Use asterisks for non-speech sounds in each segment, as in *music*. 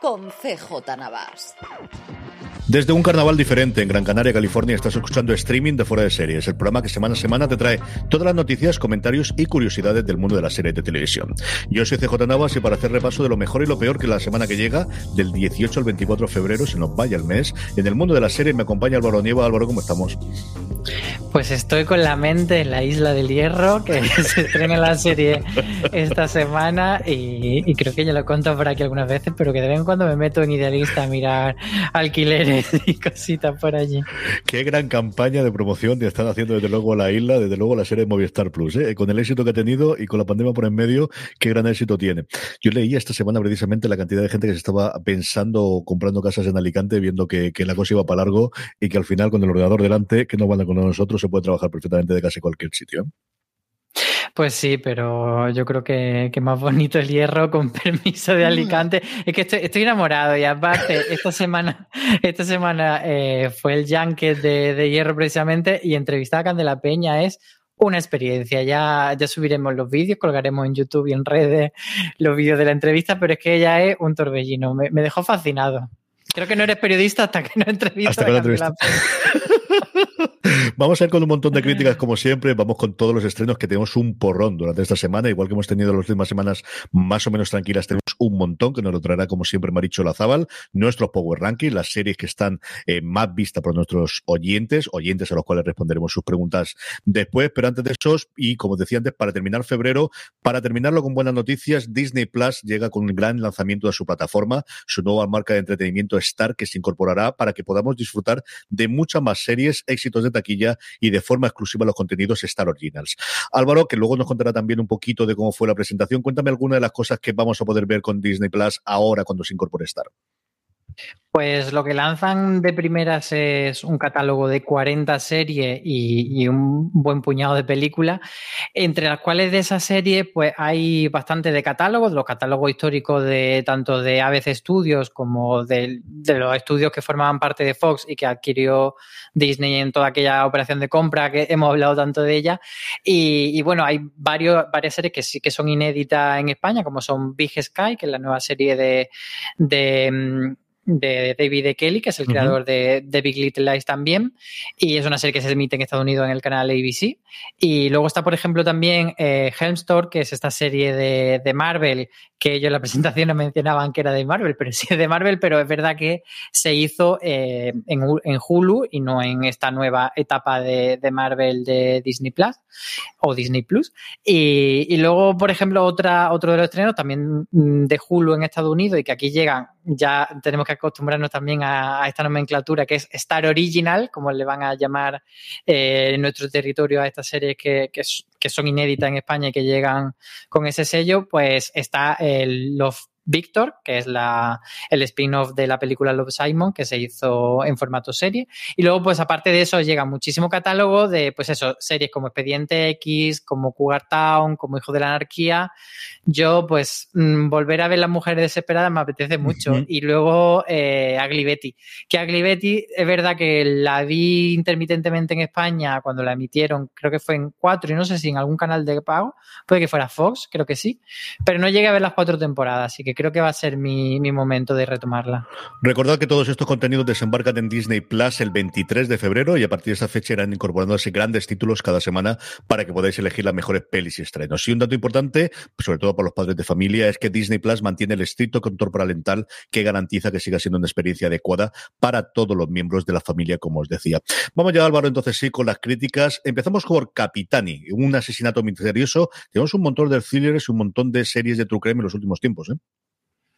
con CJ Navas. Desde un carnaval diferente en Gran Canaria, California, estás escuchando streaming de Fuera de Series, el programa que semana a semana te trae todas las noticias, comentarios y curiosidades del mundo de la serie de televisión. Yo soy CJ Navas y para hacer repaso de lo mejor y lo peor que la semana que llega, del 18 al 24 de febrero, se nos vaya el mes, en el mundo de la serie me acompaña Álvaro Nieva. Álvaro, ¿cómo estamos? Pues estoy con la mente en la Isla del Hierro, que *laughs* se estrena la serie esta semana y, y creo que ya lo he contado por aquí algunas veces, pero que de vez en cuando me meto en Idealista a mirar alquileres *laughs* y cositas por allí. Qué gran campaña de promoción te están haciendo desde luego la isla, desde luego la serie Movistar Plus, ¿eh? con el éxito que ha tenido y con la pandemia por en medio, qué gran éxito tiene. Yo leí esta semana precisamente la cantidad de gente que se estaba pensando comprando casas en Alicante, viendo que, que la cosa iba para largo y que al final con el ordenador delante, que no van con nosotros, se puede trabajar perfectamente de casi cualquier sitio. Pues sí, pero yo creo que, que, más bonito el hierro con *laughs* permiso de Alicante. Es que estoy, estoy enamorado y aparte, esta semana, *laughs* esta semana eh, fue el Junket de, de, hierro precisamente y entrevistar a Candela Peña es una experiencia. Ya, ya subiremos los vídeos, colgaremos en YouTube y en redes los vídeos de la entrevista, pero es que ella es un torbellino. Me, me dejó fascinado. Creo que no eres periodista hasta que no *laughs* entrevistas hasta que no. *laughs* Vamos a ir con un montón de críticas, como siempre. Vamos con todos los estrenos que tenemos un porrón durante esta semana. Igual que hemos tenido las últimas semanas más o menos tranquilas, tenemos un montón que nos lo traerá, como siempre, Maricho Lazábal. Nuestros Power Rankings, las series que están eh, más vistas por nuestros oyentes, oyentes a los cuales responderemos sus preguntas después. Pero antes de eso, y como decía antes, para terminar febrero, para terminarlo con buenas noticias, Disney Plus llega con un gran lanzamiento de su plataforma, su nueva marca de entretenimiento Star, que se incorporará para que podamos disfrutar de muchas más series, éxitos de taquilla y de forma exclusiva los contenidos Star Originals. Álvaro, que luego nos contará también un poquito de cómo fue la presentación, cuéntame alguna de las cosas que vamos a poder ver con Disney Plus ahora cuando se incorpore Star. Pues lo que lanzan de primeras es un catálogo de 40 series y, un buen puñado de películas, entre las cuales de esa serie pues hay bastante de catálogos, los catálogos históricos de tanto de ABC Studios como de, los estudios que formaban parte de Fox y que adquirió Disney en toda aquella operación de compra que hemos hablado tanto de ella. Y, bueno, hay varios, varias series que sí que son inéditas en España, como son Big Sky, que es la nueva serie de, de de David E. Kelly, que es el creador uh -huh. de, de, Big Little Lies también, y es una serie que se emite en Estados Unidos en el canal ABC. Y luego está, por ejemplo, también eh, que es esta serie de, de, Marvel, que ellos en la *laughs* presentación no mencionaban que era de Marvel, pero sí es de Marvel, pero es verdad que se hizo eh, en, en, Hulu y no en esta nueva etapa de, de Marvel de Disney Plus o Disney Plus. Y, y, luego, por ejemplo, otra, otro de los estrenos también mm, de Hulu en Estados Unidos y que aquí llegan, ya tenemos que acostumbrarnos también a, esta nomenclatura que es Star Original, como le van a llamar eh, en nuestro territorio a estas series que, que, que, son inéditas en España y que llegan con ese sello, pues está el Victor, que es la, el spin-off de la película Love Simon, que se hizo en formato serie. Y luego, pues aparte de eso, llega muchísimo catálogo de, pues eso, series como Expediente X, como Cougar Town, como Hijo de la Anarquía. Yo, pues, mmm, volver a ver Las Mujeres Desesperadas me apetece mucho. Uh -huh. Y luego, eh. Que Ugly Betty, es verdad que la vi intermitentemente en España cuando la emitieron, creo que fue en cuatro, y no sé si en algún canal de pago, puede que fuera Fox, creo que sí. Pero no llegué a ver las cuatro temporadas, así que creo que va a ser mi, momento de retomarla. Recordad que todos estos contenidos desembarcan en Disney Plus el 23 de febrero y a partir de esa fecha irán incorporándose grandes títulos cada semana para que podáis elegir las mejores pelis y estrenos. Y un dato importante, sobre todo para los padres de familia, es que Disney Plus mantiene el estricto control parental que garantiza que siga siendo una experiencia adecuada para todos los miembros de la familia, como os decía. Vamos ya, Álvaro, entonces sí, con las críticas. Empezamos por Capitani, un asesinato misterioso. Tenemos un montón de thrillers y un montón de series de True Crime en los últimos tiempos, ¿eh?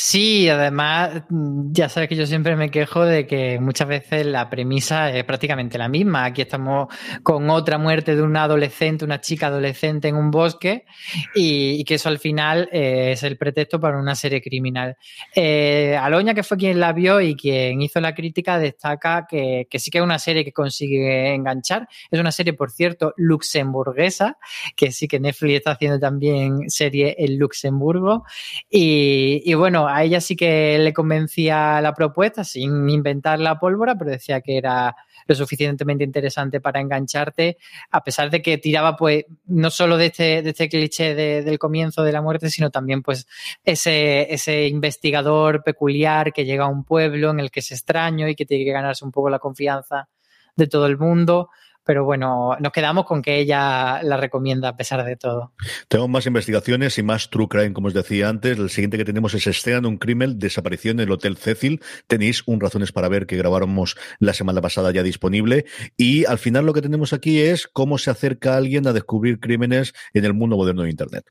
Sí, además, mm, ya sabes que yo siempre me quejo de que muchas veces la premisa es prácticamente la misma. Aquí estamos con otra muerte de una adolescente, una chica adolescente en un bosque, y, que eso al final eh, es el pretexto para una serie criminal. Eh, Aloña, que fue quien la vio y quien hizo la crítica, destaca que, sí que es una serie que consigue enganchar. Es una serie, por cierto, luxemburguesa, que sí que Netflix está haciendo también serie en Luxemburgo. Y bueno, a ella sí que le convencía la propuesta, sin inventar la pólvora, pero decía que era lo suficientemente interesante para engancharte, a pesar de que tiraba, pues, no solo de este, de este cliché del comienzo de la muerte, sino también, pues, ese, ese investigador peculiar que llega a un pueblo en el que es extraño y que tiene que ganarse un poco la confianza de todo el mundo pero bueno, nos quedamos con que ella la recomienda a pesar de todo. Tenemos más investigaciones y más true crime, como os decía antes. El siguiente que tenemos es escena de un crimen, desaparición en el Hotel Cecil. Tenéis un razones para ver que grabáramos la semana pasada ya disponible. Y al final lo que tenemos aquí es cómo se acerca alguien a descubrir crímenes en el mundo moderno de Internet.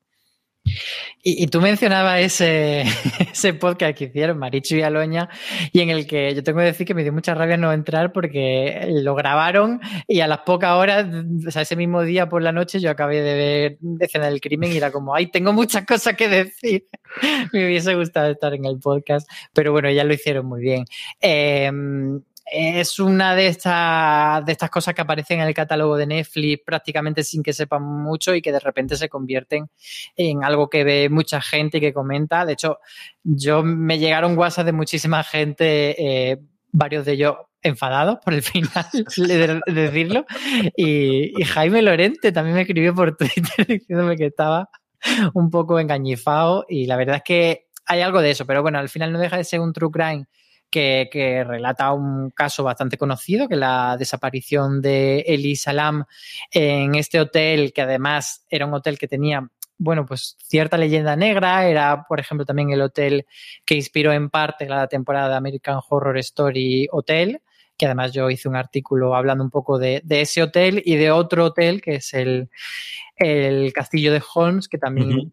Y, tú mencionabas ese, *laughs* ese podcast que hicieron, Marichu y Aloña, y en el que yo tengo que decir que me dio mucha rabia no entrar porque lo grabaron y a las pocas horas, o sea, ese mismo día por la noche, yo acabé de ver Escena del Crimen y era como, ay, tengo muchas cosas que decir. *laughs* me hubiese gustado estar en el podcast, pero bueno, ya lo hicieron muy bien. Eh, es una de estas, de estas cosas que aparecen en el catálogo de Netflix prácticamente sin que sepan mucho y que de repente se convierten en algo que ve mucha gente y que comenta. De hecho, yo me llegaron WhatsApp de muchísima gente, eh, varios de ellos enfadados por el *laughs* final de decirlo. Y, y, Jaime Lorente también me escribió por Twitter *laughs* diciéndome que estaba un poco engañifado y la verdad es que hay algo de eso, pero bueno, al final no deja de ser un true crime que, relata un caso bastante conocido, que la desaparición de Eli Salam en este hotel, que además era un hotel que tenía bueno, pues cierta leyenda negra, era por ejemplo también el hotel que inspiró en parte la temporada de American Horror Story Hotel, que además yo hice un artículo hablando un poco de, ese hotel y de otro hotel que es el, el Castillo de Holmes, que también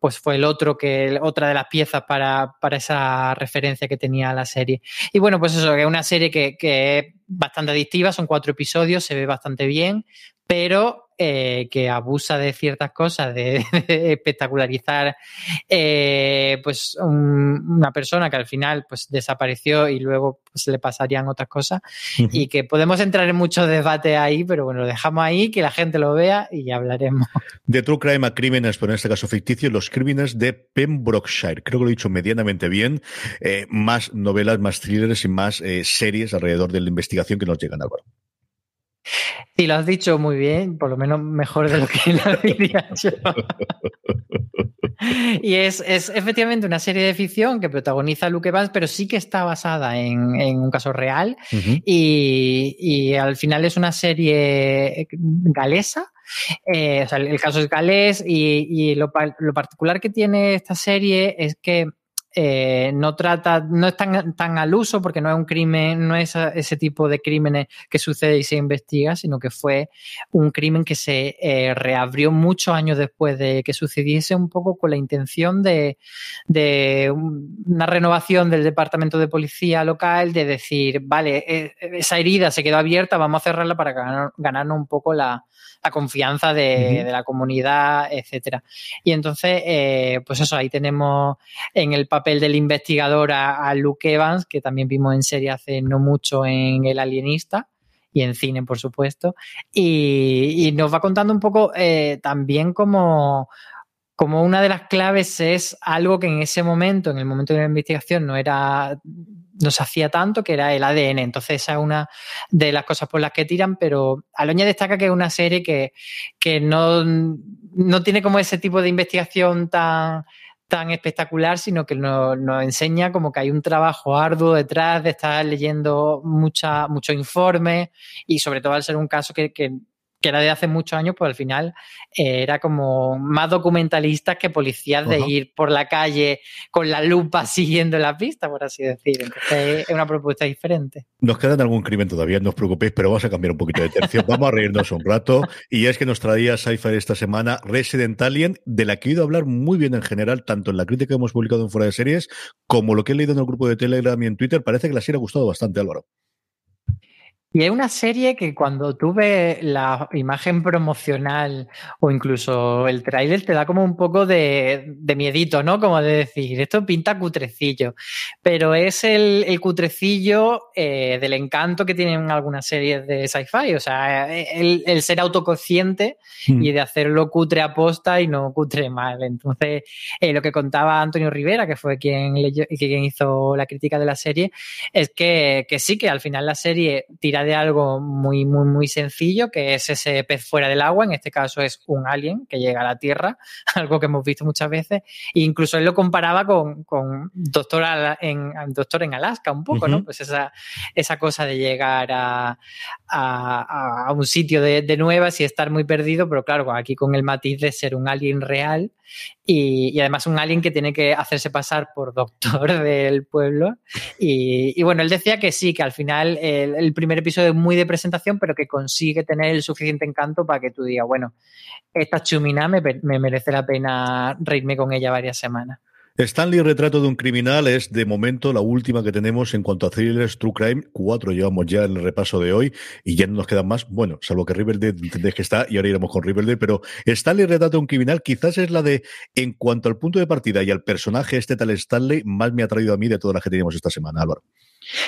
pues fue el otro que otra de las piezas para, para, esa referencia que tenía la serie. Y bueno, pues eso, que es una serie que, que es bastante adictiva, son cuatro episodios, se ve bastante bien, pero eh, que abusa de ciertas cosas, de, *laughs* espectacularizar eh, pues una persona que al final pues desapareció y luego pues le pasarían otras cosas y que podemos entrar en muchos debates ahí, pero bueno, lo dejamos ahí, que la gente lo vea y ya hablaremos. De True Crime a Crímenes, pero en este caso ficticio, los crímenes de Pembrokeshire. Creo que lo he dicho medianamente bien. Eh, más novelas, más thrillers y más series alrededor de la investigación que nos llegan, Álvaro. Sí, lo has dicho muy bien, por lo menos mejor de lo que lo *laughs* diría yo. *laughs* y es, efectivamente una serie de ficción que protagoniza Luke Evans, pero sí que está basada en, un caso real. y, al final es una serie galesa. Eh, o sea, el caso es galés y, lo, lo particular que tiene esta serie es que eh, no trata, no es tan, tan, al uso porque no es un crimen, no es ese tipo de crímenes que sucede y se investiga, sino que fue un crimen que se eh, reabrió muchos años después de que sucediese un poco con la intención de, de una renovación del departamento de policía local, de decir, vale, e, esa herida se quedó abierta, vamos a cerrarla para ganar, ganarnos un poco la, la confianza de, de, la comunidad, etcétera. Y entonces, eh, pues eso, ahí tenemos en el papel del investigador a, Luke Evans, que también vimos en serie hace no mucho en El Alienista y en cine, por supuesto. Y, y nos va contando un poco eh, también como como una de las claves es algo que en ese momento, en el momento de la investigación, no era, no se hacía tanto, que era el ADN. Entonces, esa es una de las cosas por las que tiran, pero Aloña destaca que es una serie que, que no, no tiene como ese tipo de investigación tan, tan espectacular, sino que nos, enseña como que hay un trabajo arduo detrás de estar leyendo mucha, muchos informes y sobre todo al ser un caso que que era de hace muchos años, pues al final eh, era como más documentalistas que policías de ir por la calle con la lupa *laughs* siguiendo la pista, por así decir. Entonces es una propuesta diferente. Nos quedan algún crimen todavía, no os preocupéis, pero vamos a cambiar un poquito de tercio. Vamos a reírnos un rato. Y es que nos traía Cypher esta semana Resident Alien, de la que he ido a hablar muy bien en general, tanto en la crítica que hemos publicado en Fuera de Series, como lo que he leído en el grupo de Telegram y en Twitter, parece que la serie ha gustado bastante, Álvaro. Y es una serie que cuando tú ves la imagen promocional o incluso el tráiler te da como un poco de, de, miedito, ¿no? Como de decir, esto pinta cutrecillo. Pero es el, el cutrecillo eh, del encanto que tienen algunas series de sci-fi. O sea, el, el ser autoconsciente mm. y de hacerlo cutre aposta y no cutre mal. Entonces, eh, lo que contaba Antonio Rivera, que fue quien, leyó, quien hizo la crítica de la serie, es que, que sí, que al final la serie tira de algo muy, muy, muy sencillo, que es ese pez fuera del agua, en este caso es un alien que llega a la Tierra, *laughs* algo que hemos visto muchas veces, e incluso él lo comparaba con, con Doctor, en, Doctor en Alaska un poco, uh -huh. ¿no? Pues esa, esa cosa de llegar a, a, a un sitio de, de, nuevas y estar muy perdido, pero claro, aquí con el matiz de ser un alien real y, y además un alien que tiene que hacerse pasar por doctor *laughs* del pueblo. Y, y bueno, él decía que sí, que al final el, primer episodio episodio muy de presentación, pero que consigue tener el suficiente encanto para que tú digas, bueno, esta chumina me, me merece la pena reírme con ella varias semanas. Stanley Retrato de un criminal es de momento la última que tenemos en cuanto a thrillers True Crime. Cuatro llevamos ya en el repaso de hoy y ya no nos quedan más. Bueno, salvo que Riverdale entendéis que está y ahora iremos con Riverdale, pero Stanley Retrato de un criminal quizás es la de, en cuanto al punto de partida y al personaje este tal Stanley, más me ha traído a mí de todas las que teníamos esta semana, Álvaro.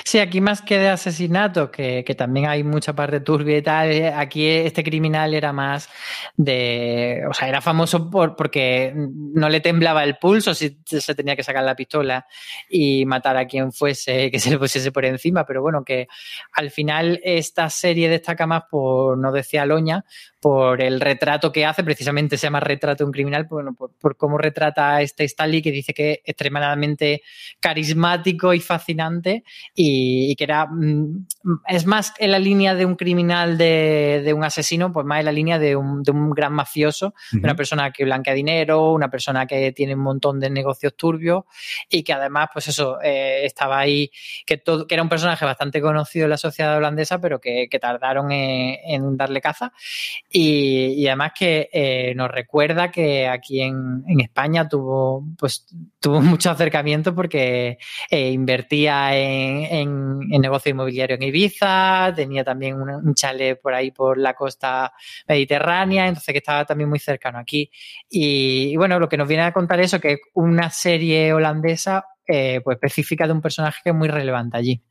Sí, aquí más que de asesinato, que, que, también hay mucha parte turbia y tal, eh, aquí este criminal era más de, o sea, era famoso por, porque no le temblaba el pulso si se tenía que sacar la pistola y matar a quien fuese, *laughs* que se le pusiese por encima, pero bueno, que al final esta serie destaca más por, no decía Loña, por el retrato que hace, precisamente se llama Retrato de un criminal, bueno, por, por cómo retrata a este Stanley que dice que es extremadamente carismático y fascinante y, y, que era mm, es más en la línea de un criminal de, de un asesino, pues más en la línea de un, de un gran mafioso, uh -huh. de una persona que blanquea dinero, una persona que tiene un montón de negocios turbios y que además, pues eso, eh, estaba ahí, que, todo, que era un personaje bastante conocido en la sociedad holandesa, pero que, que tardaron en, en, darle caza. Y, además que eh, nos recuerda que aquí en, en, España tuvo, pues, tuvo *laughs* mucho acercamiento porque eh, invertía en, en, en, negocio inmobiliario en Ibiza, tenía también un, un chalet por ahí por la costa mediterránea, entonces que estaba también muy cercano aquí. Y, y bueno, lo que nos viene a contar eso, que una serie holandesa eh, pues específica de un personaje que es muy relevante allí.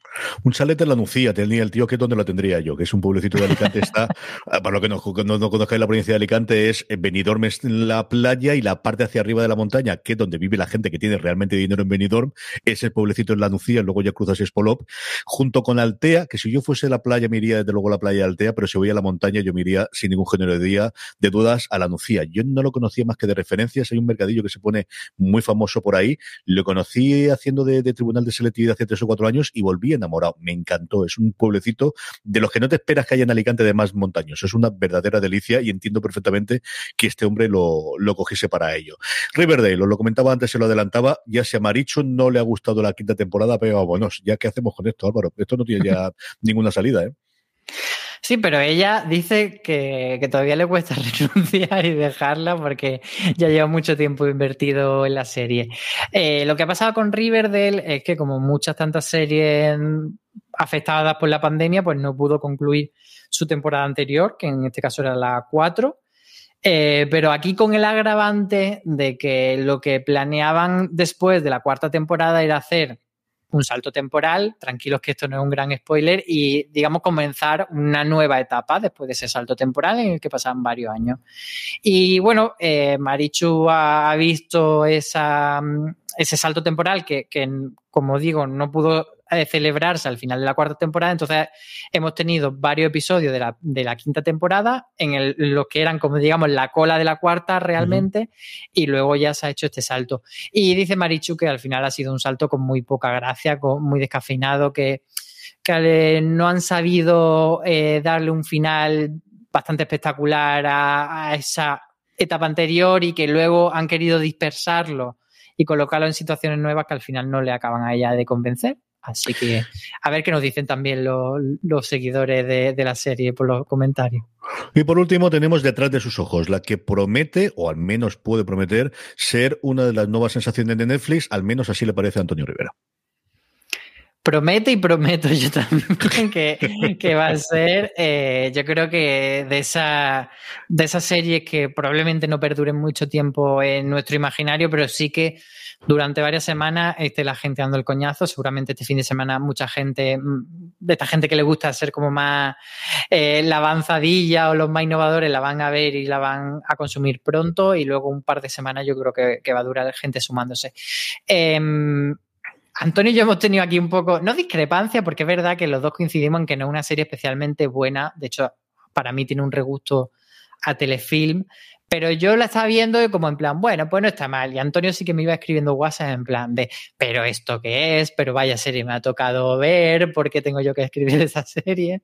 Un chalet en la Nucía tenía el tío que donde lo tendría yo, que es un pueblecito de Alicante. Está, *laughs* para lo que no, no, no conozcáis la provincia de Alicante, es Benidorm es la playa y la parte hacia arriba de la montaña, que es donde vive la gente que tiene realmente dinero en Benidorm, es el pueblecito en la Nucía, luego ya cruzas Espolop, junto con Altea, que si yo fuese a la playa me iría desde luego a la playa de Altea, pero si voy a la montaña yo me iría sin ningún género de día de dudas a la Nucía. Yo no lo conocía más que de referencias, hay un mercadillo que se pone muy famoso por ahí, lo conocí haciendo de, tribunal de selectividad hace tres o cuatro años y volví enamorado me encantó. Es un pueblecito de los que no te esperas que haya en Alicante de más montaños. Es una verdadera delicia y entiendo perfectamente que este hombre lo, lo cogiese para ello. Riverdale, os lo comentaba antes, se lo adelantaba, ya si a Maricho no le ha gustado la quinta temporada, pero bueno, ya qué hacemos con esto, Álvaro. Esto no tiene ya *laughs* ninguna salida, ¿eh? Sí, pero ella dice que, que, todavía le cuesta *laughs* renunciar y dejarla porque ya lleva mucho tiempo invertido en la serie. Eh, lo que ha pasado con Riverdale es que como muchas tantas series afectadas por la pandemia, pues no pudo concluir su temporada anterior, que en este caso era la 4. Eh, pero aquí con el agravante de que lo que planeaban después de la cuarta temporada era hacer un salto temporal, tranquilos que esto no es un gran spoiler, y digamos comenzar una nueva etapa después de ese salto temporal en el que pasan varios años. Y bueno, eh, Marichu ha visto esa, ese salto temporal que, que, como digo, no pudo de celebrarse al final de la cuarta temporada. Entonces, hemos tenido varios episodios de la, de la quinta temporada en el, lo que eran, como digamos, la cola de la cuarta realmente, uh -huh. y luego ya se ha hecho este salto. Y dice Marichu que al final ha sido un salto con muy poca gracia, con, muy descafeinado, que, que no han sabido eh, darle un final bastante espectacular a, a esa etapa anterior y que luego han querido dispersarlo y colocarlo en situaciones nuevas que al final no le acaban a ella de convencer. Así que a ver qué nos dicen también los, seguidores de, de la serie por los comentarios. Y por último tenemos detrás de sus ojos la que promete, o al menos puede prometer, ser una de las nuevas sensaciones de Netflix, al menos así le parece a Antonio Rivera. Promete y prometo yo también que, va a ser, eh, yo creo que de esa, de esas series que probablemente no perduren mucho tiempo en nuestro imaginario, pero sí que durante varias semanas esté la gente dando el coñazo. Seguramente este fin de semana mucha gente, mm, de esta gente que le gusta ser como más eh, la avanzadilla o los más innovadores, la van a ver y la van a consumir pronto y luego un par de semanas yo creo que, va a durar gente sumándose. Eh, Antonio y yo hemos tenido aquí un poco, no discrepancia, porque es verdad que los dos coincidimos en que no es una serie especialmente buena. De hecho, para mí tiene un regusto a telefilm, pero yo la estaba viendo como en plan, bueno, pues no está mal. Y Antonio sí que me iba escribiendo WhatsApp en plan de, pero esto qué es, pero vaya serie me ha tocado ver, ¿por qué tengo yo que escribir *laughs* esa serie?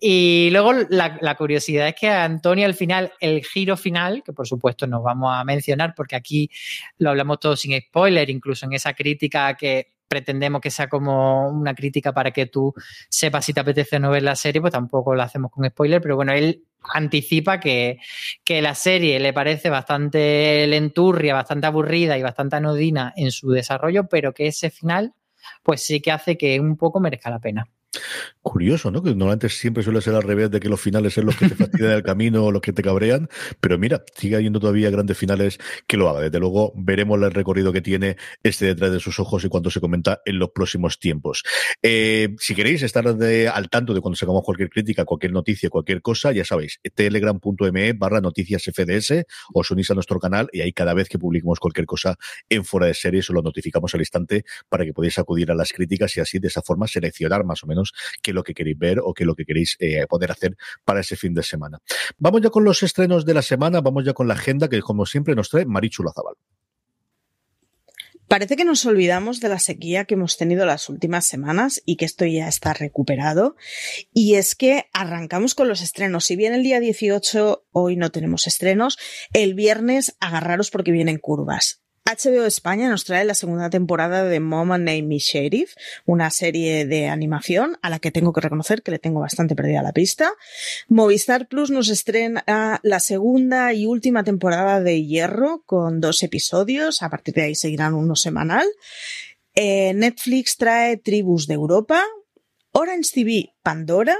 Y luego la, curiosidad es que Antonio al final, el giro final, que por supuesto nos vamos a mencionar porque aquí lo hablamos todo sin spoiler, incluso en esa crítica que pretendemos que sea como una crítica para que tú sepas si te apetece no ver la serie, pues tampoco la hacemos con spoiler, pero bueno, él anticipa que, que la serie le parece bastante lenturria, bastante aburrida y bastante anodina en su desarrollo, pero que ese final pues sí que hace que un poco merezca la pena. Curioso, ¿no? Que normalmente siempre suele ser al revés de que los finales son los que te fastidian el camino o los que te cabrean, pero mira, sigue habiendo todavía grandes finales que lo haga. Desde luego, veremos el recorrido que tiene este detrás de sus ojos y cuánto se comenta en los próximos tiempos. Eh, si queréis estar al tanto de cuando sacamos cualquier crítica, cualquier noticia, cualquier cosa, ya sabéis, telegram.me barra noticias FDS, os unís a nuestro canal y ahí cada vez que publiquemos cualquier cosa en fuera de series os lo notificamos al instante para que podáis acudir a las críticas y así de esa forma seleccionar más o menos qué es lo que queréis ver o qué es lo que queréis eh, poder hacer para ese fin de semana. Vamos ya con los estrenos de la semana, vamos ya con la agenda que como siempre nos trae Marichu Lazabal. Parece que nos olvidamos de la sequía que hemos tenido las últimas semanas y que esto ya está recuperado. Y es que arrancamos con los estrenos. Si bien el día 18 hoy no tenemos estrenos, el viernes agarraros porque vienen curvas. HBO España nos trae la segunda temporada de Mom and Me Sheriff, una serie de animación a la que tengo que reconocer que le tengo bastante perdida la pista. Movistar Plus nos estrena la segunda y última temporada de Hierro con dos episodios, a partir de ahí seguirán uno semanal. Eh, Netflix trae Tribus de Europa, Orange TV Pandora,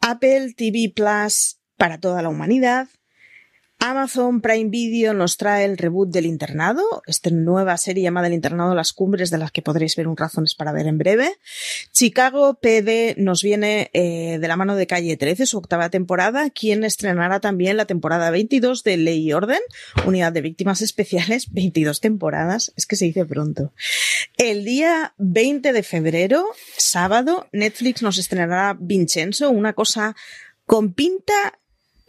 Apple TV Plus para toda la humanidad, Amazon Prime Video nos trae el reboot del internado, esta nueva serie llamada El internado Las Cumbres, de las que podréis ver un razones para ver en breve. Chicago PD nos viene eh, de la mano de Calle 13, su octava temporada, quien estrenará también la temporada 22 de Ley y Orden, Unidad de Víctimas Especiales, *laughs* 22 temporadas, es que se dice pronto. El día 20 de febrero, sábado, Netflix nos estrenará Vincenzo, una cosa con pinta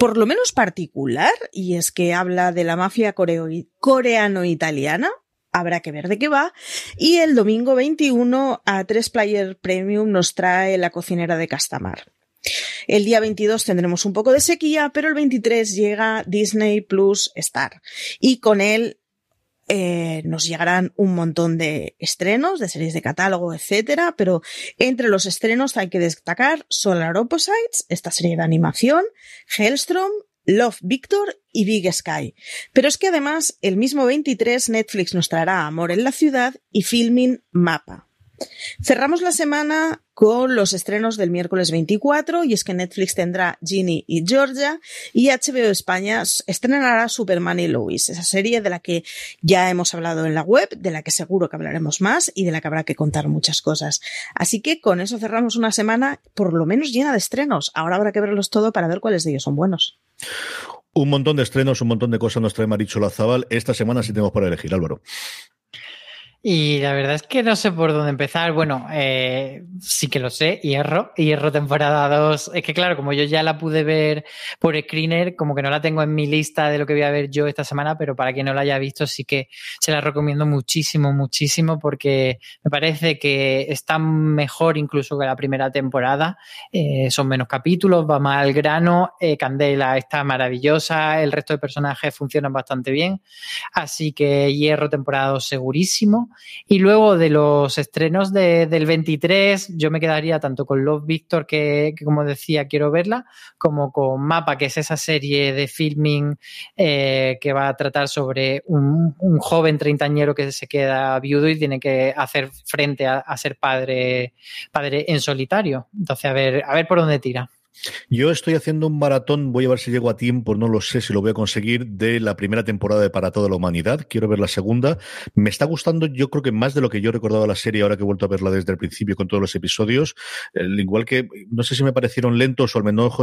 por lo menos particular, y es que habla de la mafia coreano-italiana, habrá que ver de qué va. Y el domingo 21 a 3 Player Premium nos trae La cocinera de Castamar. El día 22 tendremos un poco de sequía, pero el 23 llega Disney Plus Star. Y con él eh, nos llegarán un montón de estrenos, de series de catálogo, etcétera, pero entre los estrenos hay que destacar Solar Opposites, esta serie de animación, Hellstrom, Love Victor y Big Sky. Pero es que además el mismo 23 Netflix nos traerá Amor en la ciudad y Filming Mapa. Cerramos la semana con los estrenos del miércoles 24 y es que Netflix tendrá Ginny y Georgia y HBO España estrenará Superman y Lois, esa serie de la que ya hemos hablado en la web, de la que seguro que hablaremos más y de la que habrá que contar muchas cosas. Así que con eso cerramos una semana por lo menos llena de estrenos. Ahora habrá que verlos todo para ver cuáles de ellos son buenos. Un montón de estrenos, un montón de cosas nos trae Maricho Lazabal. Esta semana sí tenemos para elegir, Álvaro. Y la verdad es que no sé por dónde empezar. Bueno, eh, sí que lo sé, Hierro, Hierro temporada 2. Es que claro, como yo ya la pude ver por screener, como que no la tengo en mi lista de lo que voy a ver yo esta semana, pero para quien no la haya visto sí que se la recomiendo muchísimo, muchísimo, porque me parece que está mejor incluso que la primera temporada. Eh, son menos capítulos, va más al grano, eh, Candela está maravillosa, el resto de personajes funcionan bastante bien. Así que Hierro temporada 2 segurísimo. Y luego de los estrenos del 23, yo me quedaría tanto con Love Victor, que, como decía, quiero verla, como con Mapa, que es esa serie de filming eh, que va a tratar sobre un, joven treintañero que se queda viudo y tiene que hacer frente a, a ser padre, padre en solitario. Entonces, a ver, a ver por dónde tira. Yo estoy haciendo un maratón, voy a ver si llego a tiempo, no lo sé si lo voy a conseguir, de la primera temporada de Para toda la humanidad. Quiero ver la segunda. Me está gustando, yo creo que más de lo que yo recordaba la serie ahora que he vuelto a verla desde el principio con todos los episodios. Igual que, no sé si me parecieron lentos o al menos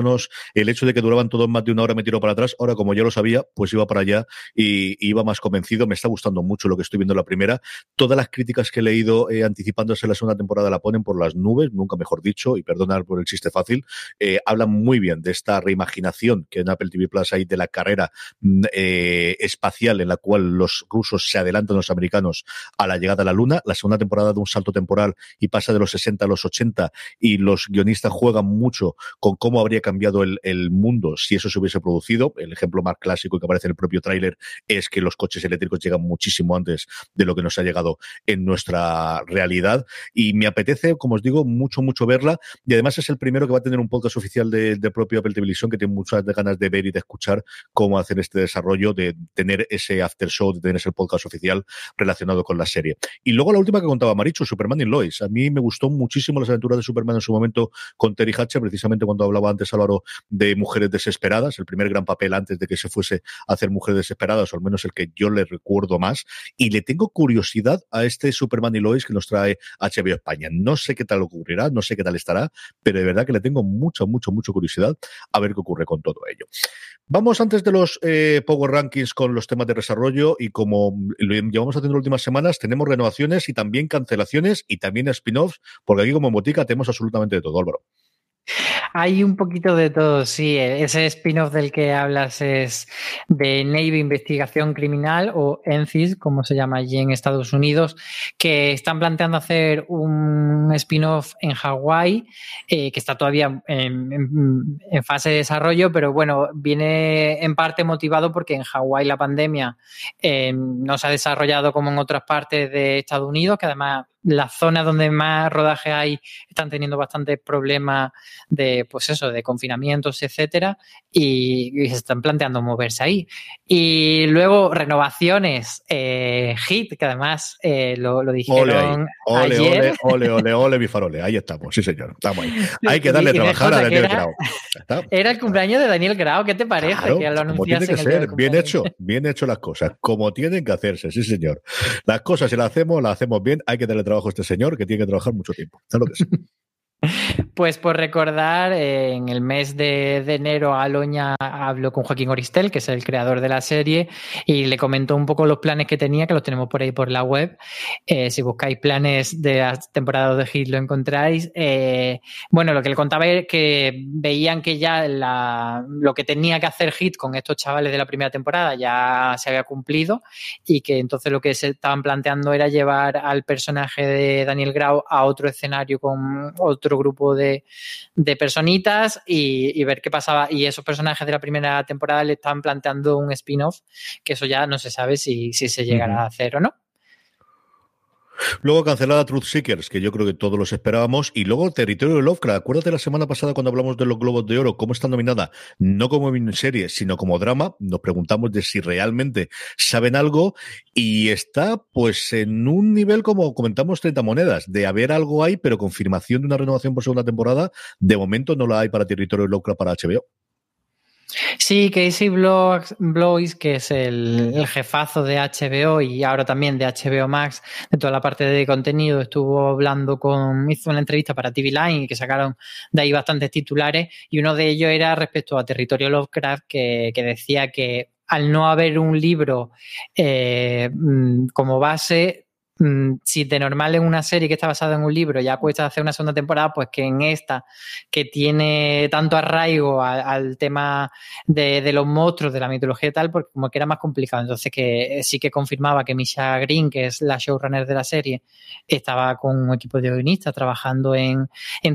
el hecho de que duraban todos más de una hora me tiró para atrás. Ahora, como ya lo sabía, pues iba para allá y, iba más convencido. Me está gustando mucho lo que estoy viendo en la primera. Todas las críticas que he leído eh, anticipándose la segunda temporada la ponen por las nubes, nunca mejor dicho, y perdonar por el chiste fácil. Eh, hablan muy bien de esta reimaginación que en Apple TV Plus hay de la carrera mm, eh, espacial en la cual los rusos se adelantan los americanos a la llegada a la Luna. La segunda temporada de un salto temporal y pasa de los 60 a los 80 y los guionistas juegan mucho con cómo habría cambiado el, mundo si eso se hubiese producido. El ejemplo más clásico que aparece en el propio tráiler es que los coches eléctricos llegan muchísimo antes de lo que nos ha llegado en nuestra realidad. Y me apetece, como os digo, mucho, mucho verla. Y además es el primero que va a tener un podcast oficial de, de propio Apple que tiene muchas ganas de ver y de escuchar cómo hacer este desarrollo, de tener ese after show, de tener ese podcast oficial relacionado con la serie. Y luego la última que contaba Maricho, Superman y Lois. A mí me gustó muchísimo las aventuras de Superman en su momento con Terry Hatcher, precisamente cuando hablaba antes Álvaro de Mujeres Desesperadas, el primer gran papel antes de que se fuese a hacer Mujeres Desesperadas, o al menos el que yo le recuerdo más. Y le tengo curiosidad a este Superman y Lois que nos trae HBO España. No sé qué tal ocurrirá, no sé qué tal estará, pero de verdad que le tengo mucho, mucho, mucho curiosidad a ver qué ocurre con todo ello. Vamos antes de los eh, Power Rankings con los temas de desarrollo y como lo llevamos haciendo las últimas semanas, tenemos renovaciones y también cancelaciones y también spin-offs, porque aquí como en tenemos absolutamente de todo, Álvaro. Hay un poquito de todo, sí. Ese spin-off del que hablas es de Navy Investigación Criminal o ENCIS, como se llama allí en Estados Unidos, que están planteando hacer un spin-off en Hawái, eh, que está todavía en, fase de desarrollo, pero bueno, viene en parte motivado porque en Hawái la pandemia eh, no se ha desarrollado como en otras partes de Estados Unidos, que además las zonas donde más rodaje hay están teniendo bastantes problemas de, pues eso, de confinamientos, etcétera, y, se están planteando moverse ahí. Y luego renovaciones, eh, Hit, que además eh, lo, dijeron ole, ayer. Ole, *laughs* ole, ole, ole, mi farole. Ahí estamos, sí señor, estamos ahí. Hay que darle a trabajar a Daniel Grau. Era el cumpleaños de Daniel Grau, ¿qué te parece? que lo como tiene que ser, bien hecho, bien hecho las cosas, como tienen que hacerse, sí señor. Las cosas si las hacemos, las hacemos bien, hay que darle trabajo este señor que tiene que trabajar mucho tiempo. *laughs* Pues por recordar, en el mes de, enero Aloña habló con Joaquín Oristel, que es el creador de la serie, y le comentó un poco los planes que tenía, que los tenemos por ahí por la web. Eh, si buscáis planes de la temporada de Hit lo encontráis. Eh, bueno, lo que le contaba es que veían que ya lo que tenía que hacer Hit con estos chavales de la primera temporada ya se había cumplido y que entonces lo que se estaban planteando era llevar al personaje de Daniel Grau a otro escenario con otro grupo de, personitas y, ver qué pasaba. Y esos personajes de la primera temporada le están planteando un spin-off, que eso ya no se sabe si, se llegará a hacer o no. Luego cancelada Truth Seekers, que yo creo que todos los esperábamos. Y luego Territorio de Lovecraft. Acuérdate la semana pasada cuando hablamos de los Globos de Oro, cómo está nominada, no como serie, sino como drama. Nos preguntamos de si realmente saben algo. Y está, pues, en un nivel como comentamos 30 monedas, de haber algo ahí, pero confirmación de una renovación por segunda temporada. De momento no la hay para Territorio de Lovecraft para HBO. Sí, Casey Blois, que es el, jefazo de HBO y ahora también de HBO Max, de toda la parte de contenido, estuvo hablando con, hizo una entrevista para TV Line y que sacaron de ahí bastantes titulares y uno de ellos era respecto a Territorio Lovecraft que, que decía que al no haber un libro eh, mm, como base, si de normal en una serie que está basada en un libro ya cuesta hacer una segunda temporada, pues que en esta, que tiene tanto arraigo al, tema de, los monstruos, de la mitología y tal, porque como que era más complicado. Entonces que eh, sí que confirmaba que Misha Green, que es la showrunner de la serie, estaba con un equipo de guionistas trabajando en,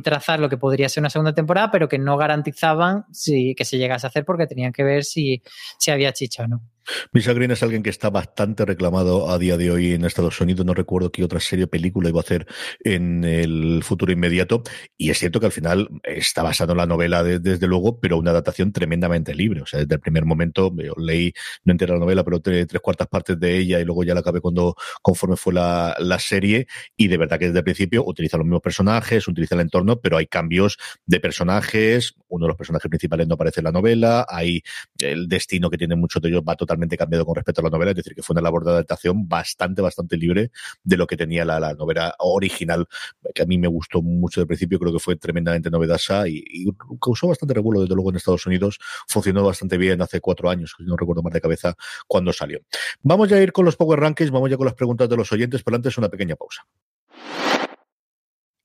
trazar lo que podría ser una segunda temporada, pero que no garantizaban si, que se llegase a hacer porque tenían que ver si, si había chicha o no. Misa Green es alguien que está bastante reclamado a día de hoy en Estados Unidos. No recuerdo qué otra serie o película iba a hacer en el futuro inmediato. Y es cierto que al final está basado en la novela desde luego, pero una adaptación tremendamente libre. O sea, desde el primer momento leí, no entera la novela, pero tres, cuartas partes de ella y luego ya la acabé cuando conforme fue la, la serie. Y de verdad que desde el principio utiliza los mismos personajes, utiliza el entorno, pero hay cambios de personajes. Uno de los personajes principales no aparece en la novela. Hay el destino que tiene muchos de ellos va totalmente cambiado con respecto a la novela, es decir, que fue una labor de adaptación bastante, bastante libre de lo que tenía la, novela original, que a mí me gustó mucho de principio, creo que fue tremendamente novedosa y, causó bastante revuelo, desde luego, en Estados Unidos. Funcionó bastante bien hace cuatro años, no recuerdo más de cabeza, cuando salió. Vamos ya a ir con los Power Rankings, vamos ya con las preguntas de los oyentes, pero antes una pequeña pausa.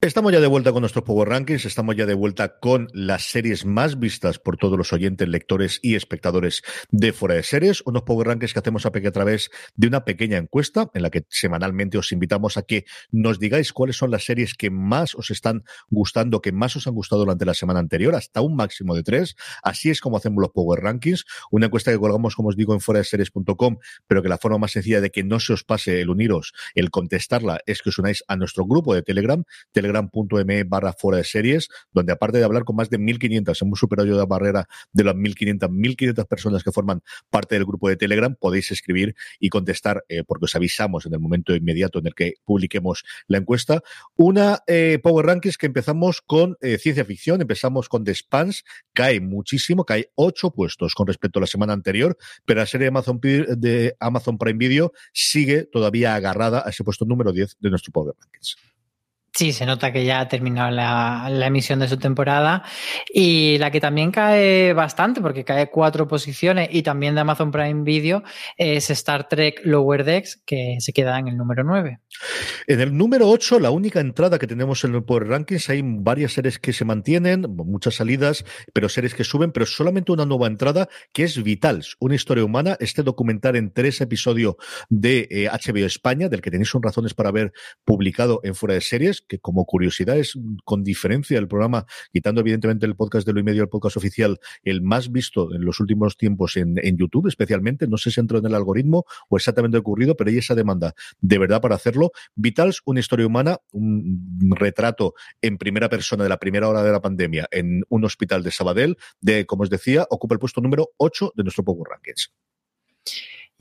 Estamos ya de vuelta con nuestros Power Rankings, estamos ya de vuelta con las series más vistas por todos los oyentes, lectores y espectadores de Fuera de Series, unos Power Rankings que hacemos a, través de una pequeña encuesta en la que semanalmente os invitamos a que nos digáis cuáles son las series que más os están gustando, que más os han gustado durante la semana anterior, hasta un máximo de tres. Así es como hacemos los Power Rankings, una encuesta que colgamos, como os digo, en fuera de series.com, pero que la forma más sencilla de que no se os pase el uniros, el contestarla, es que os unáis a nuestro grupo de Telegram telegram.me barra fuera de series, donde aparte de hablar con más de 1.500, hemos superado ya la barrera de las 1.500, 1.500 personas que forman parte del grupo de Telegram, podéis escribir y contestar, eh, porque os avisamos en el momento inmediato en el que publiquemos la encuesta. Una eh, Power Rankings que empezamos con eh, ciencia ficción, empezamos con The Spans, cae muchísimo, cae ocho puestos con respecto a la semana anterior, pero la serie Amazon, de Amazon Prime Video sigue todavía agarrada a ese puesto número 10 de nuestro Power Rankings. Sí, se nota que ya ha terminado la, emisión de su temporada y la que también cae bastante, porque cae cuatro posiciones y también de Amazon Prime Video, es Star Trek Lower Decks, que se queda en el número 9. En el número 8, la única entrada que tenemos en el Power Rankings, hay varias series que se mantienen, muchas salidas, pero series que suben, pero solamente una nueva entrada que es Vitals, una historia humana, este documental en tres episodios de HBO eh, España, del que tenéis un razones para haber publicado en Fuera de Series que como curiosidad es con diferencia el programa, quitando evidentemente el podcast de lo y medio, el podcast oficial, el más visto en los últimos tiempos en, YouTube, especialmente. No sé si entró en el algoritmo o exactamente ocurrido, pero hay esa demanda de verdad para hacerlo. Vitals, una historia humana, un retrato en primera persona de la primera hora de la pandemia en un hospital de Sabadell, de, como os decía, ocupa el puesto número 8 de nuestro Power Rankings.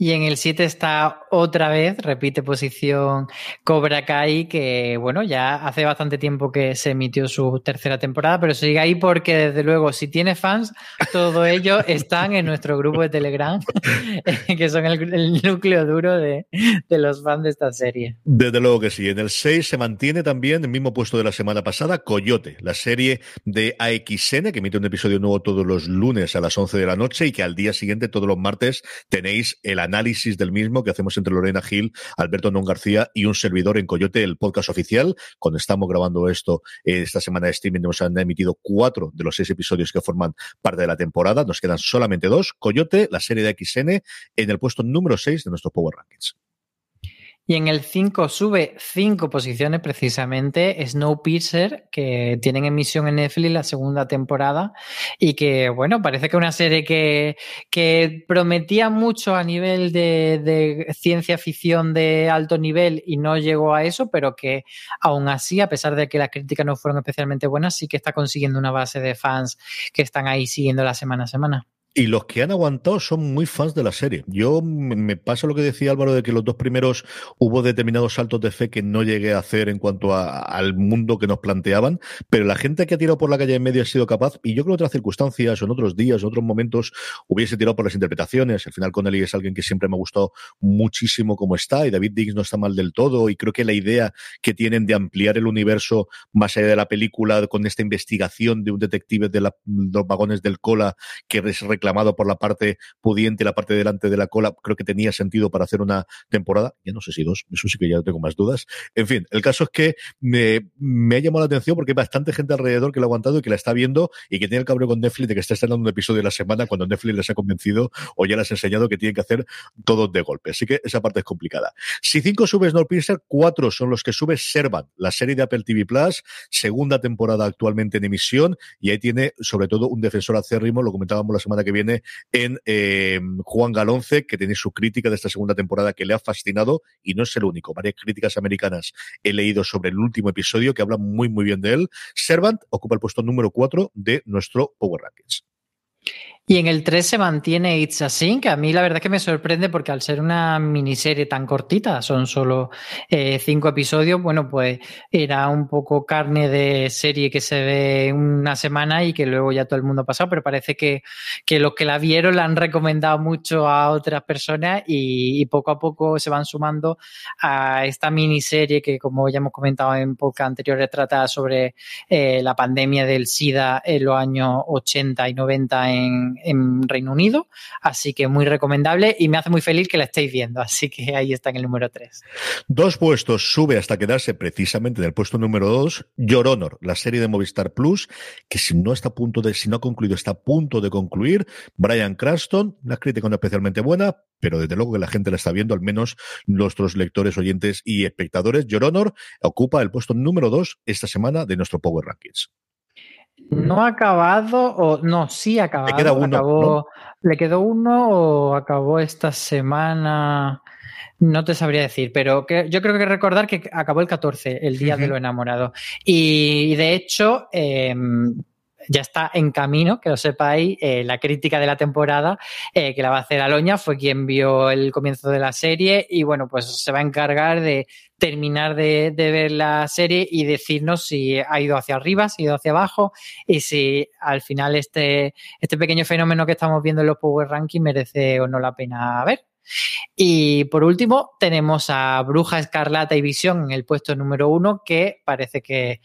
Y en el 7 está otra vez, repite posición Cobra Kai, que bueno, ya hace bastante tiempo que se emitió su tercera temporada, pero sigue ahí porque desde luego, si tiene fans, todos ellos *laughs* están en nuestro grupo de Telegram, *laughs* que son el, núcleo duro de, los fans de esta serie. Desde luego que sí. En el 6 se mantiene también el mismo puesto de la semana pasada, Coyote, la serie de AXN, que emite un episodio nuevo todos los lunes a las 11 de la noche y que al día siguiente, todos los martes, tenéis el análisis del mismo que hacemos entre Lorena Gil, Alberto Non García y un servidor en Coyote, el podcast oficial. Cuando estamos grabando esto, eh, esta semana de streaming nos han emitido cuatro de los seis episodios que forman parte de la temporada. Nos quedan solamente dos. Coyote, la serie de XN, en el puesto número 6 de nuestro Power Rankings. Y en el 5 sube 5 posiciones precisamente Snowpiercer, que tienen emisión en Netflix la segunda temporada y que, bueno, parece que una serie que, que prometía mucho a nivel de, de, ciencia ficción de alto nivel y no llegó a eso, pero que aún así, a pesar de que las críticas no fueron especialmente buenas, sí que está consiguiendo una base de fans que están ahí siguiendo la semana a semana. Y los que han aguantado son muy fans de la serie. Yo me pasa lo que decía Álvaro de que los dos primeros hubo determinados saltos de fe que no llegué a hacer en cuanto al mundo que nos planteaban, pero la gente que ha tirado por la calle en medio ha sido capaz, y yo creo que otras circunstancias, o en otros días, en otros momentos, hubiese tirado por las interpretaciones. Al final Connelly es alguien que siempre me ha gustado muchísimo como está, y David Diggs no está mal del todo, y creo que la idea que tienen de ampliar el universo más allá de la película con esta investigación de un detective de los vagones del cola que es reclamado por la parte pudiente, la parte delante de la cola, creo que tenía sentido para hacer una temporada. Ya no sé si dos, eso sí que ya tengo más dudas. En fin, el caso es que me, ha llamado la atención porque hay bastante gente alrededor que lo ha aguantado y que la está viendo y que tiene el cabreo con Netflix de que está estrenando un episodio de la semana cuando Netflix les ha convencido o ya les ha enseñado que tienen que hacer todos de golpe. Así que esa parte es complicada. Si cinco sube Snowpiercer, cuatro son los que sube Servan, la serie de Apple TV Plus, segunda temporada actualmente en emisión y ahí tiene sobre todo un defensor acérrimo, lo comentábamos la semana que que viene en eh, Juan Galonce, que tiene su crítica de esta segunda temporada que le ha fascinado y no es el único. Varias críticas americanas he leído sobre el último episodio que hablan muy, muy bien de él. Servant ocupa el puesto número 4 de nuestro Power Rankings. Y en el 3 se mantiene It's a Sin, que a mí la verdad es que me sorprende porque al ser una miniserie tan cortita, son solo eh, cinco episodios, bueno, pues era un poco carne de serie que se ve una semana y que luego ya todo el mundo ha pasado, pero parece que, que los que la vieron la han recomendado mucho a otras personas y, poco a poco se van sumando a esta miniserie que, como ya hemos comentado en podcast anteriores, trata sobre eh, la pandemia del SIDA en los años 80 y 90 en en Reino Unido, así que muy recomendable y me hace muy feliz que la estéis viendo, así que ahí está en el número 3. Dos puestos, sube hasta quedarse precisamente en el puesto número 2, Your Honor, la serie de Movistar Plus, que si no está a punto de, si no ha concluido, está a punto de concluir, Brian Cranston, la crítica no especialmente buena, pero desde luego que la gente la está viendo, al menos nuestros lectores, oyentes y espectadores. Your Honor ocupa el puesto número 2 esta semana de nuestro Power Rankings. No ha acabado, o no, sí ha acabado. Le queda uno. ¿Le quedó uno o acabó esta semana? No te sabría decir, pero yo creo que recordar que acabó el 14, el día de lo enamorado. Y de hecho, em, ya está en camino, que lo sepáis, eh, la crítica de la temporada eh, que la va a hacer Aloña, fue quien vio el comienzo de la serie y bueno, pues se va a encargar de terminar de, ver la serie y decirnos si ha ido hacia arriba, si ha ido hacia abajo y si al final este, este pequeño fenómeno que estamos viendo en los Power Rankings merece o no la pena ver. Y por último, tenemos a Bruja Escarlata y Visión en el puesto número uno, que parece que,